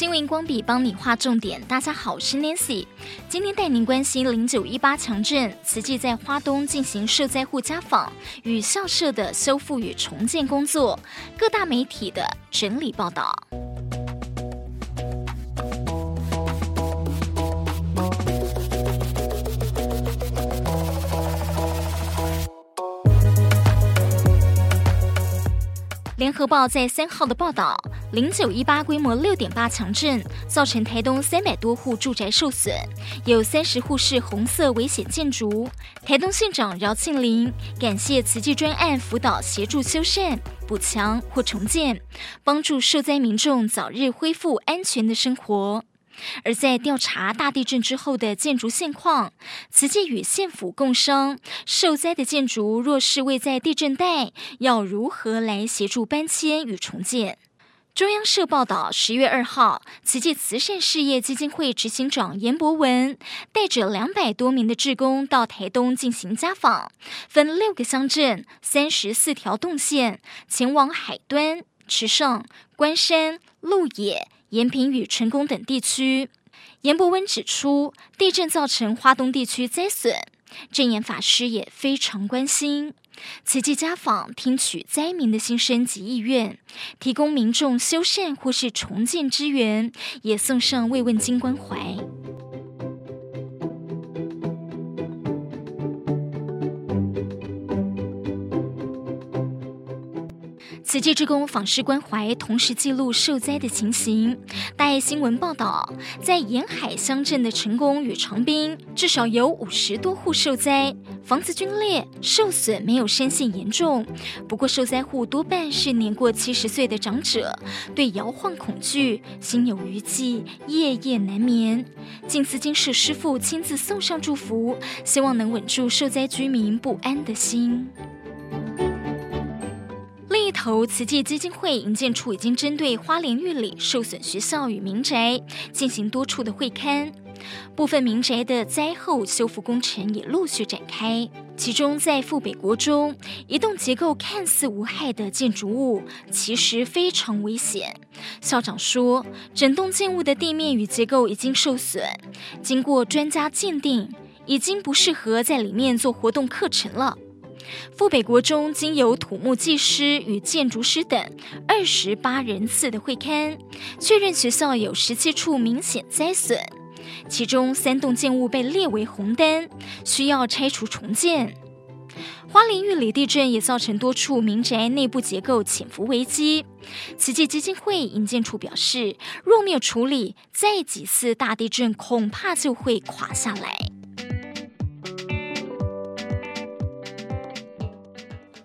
新闻光笔帮你画重点。大家好，我是 Nancy，今天带您关心零九一八强震，慈济在花东进行受灾户家访与校舍的修复与重建工作，各大媒体的整理报道。联合报在三号的报道，零九一八规模六点八强震，造成台东三百多户住宅受损，有三十户是红色危险建筑。台东县长饶庆林感谢慈济专案辅导协助修缮、补强或重建，帮助受灾民众早日恢复安全的生活。而在调查大地震之后的建筑现况，慈济与县府共商，受灾的建筑若是位在地震带，要如何来协助搬迁与重建？中央社报道，十月二号，慈济慈善事业基金会执行长严博文带着两百多名的志工到台东进行家访，分六个乡镇、三十四条动线，前往海端、池上、关山、鹿野。延平与成功等地区，严博文指出，地震造成花东地区灾损，证严法师也非常关心。慈济家访，听取灾民的心声及意愿，提供民众修缮或是重建支援，也送上慰问金关怀。慈济志工访视关怀，同时记录受灾的情形。大爱新闻报道，在沿海乡镇的成功与长滨，至少有五十多户受灾，房子龟裂、受损，没有深陷严重。不过，受灾户多半是年过七十岁的长者，对摇晃恐惧，心有余悸，夜夜难眠。静思金氏师傅亲自送上祝福，希望能稳住受灾居民不安的心。头慈济基金会营建处已经针对花莲玉里受损学校与民宅进行多处的会勘，部分民宅的灾后修复工程也陆续展开。其中，在富北国中，一栋结构看似无害的建筑物，其实非常危险。校长说，整栋建物的地面与结构已经受损，经过专家鉴定，已经不适合在里面做活动课程了。富北国中经由土木技师与建筑师等二十八人次的会勘，确认学校有十七处明显灾损，其中三栋建物被列为红单，需要拆除重建。花莲玉里地震也造成多处民宅内部结构潜伏危机，慈济基金会营建处表示，若没有处理，再几次大地震恐怕就会垮下来。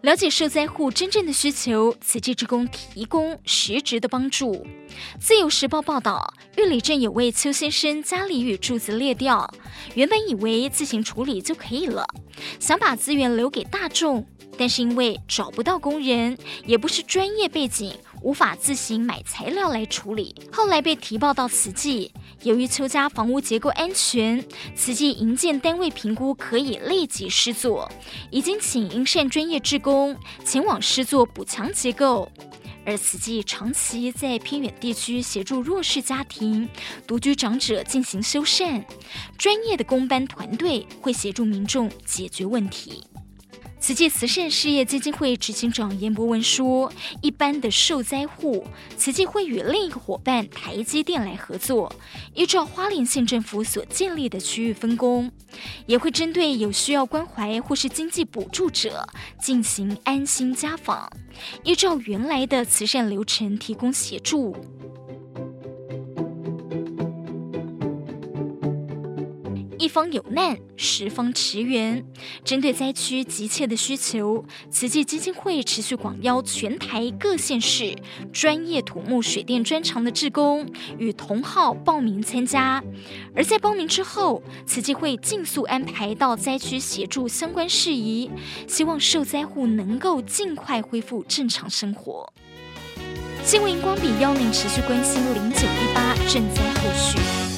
了解受灾户真正的需求，慈济职工提供实质的帮助。自由时报报道，玉里镇有位邱先生家里与柱子裂掉，原本以为自行处理就可以了，想把资源留给大众，但是因为找不到工人，也不是专业背景，无法自行买材料来处理。后来被提报到慈济。由于邱家房屋结构安全，慈济营建单位评估可以立即施作，已经请营缮专业志工前往施作补强结构。而慈济长期在偏远地区协助弱势家庭、独居长者进行修缮，专业的工班团队会协助民众解决问题。慈济慈善事业基金会执行长严博文说：“一般的受灾户，慈济会与另一个伙伴台积电来合作，依照花莲县政府所建立的区域分工，也会针对有需要关怀或是经济补助者进行安心家访，依照原来的慈善流程提供协助。”一方有难，十方驰援。针对灾区急切的需求，慈济基金会持续广邀全台各县市专业土木水电专长的志工与同好报名参加。而在报名之后，慈济会尽速安排到灾区协助相关事宜，希望受灾户能够尽快恢复正常生活。新闻荧光笔邀您持续关心零九一八赈灾后续。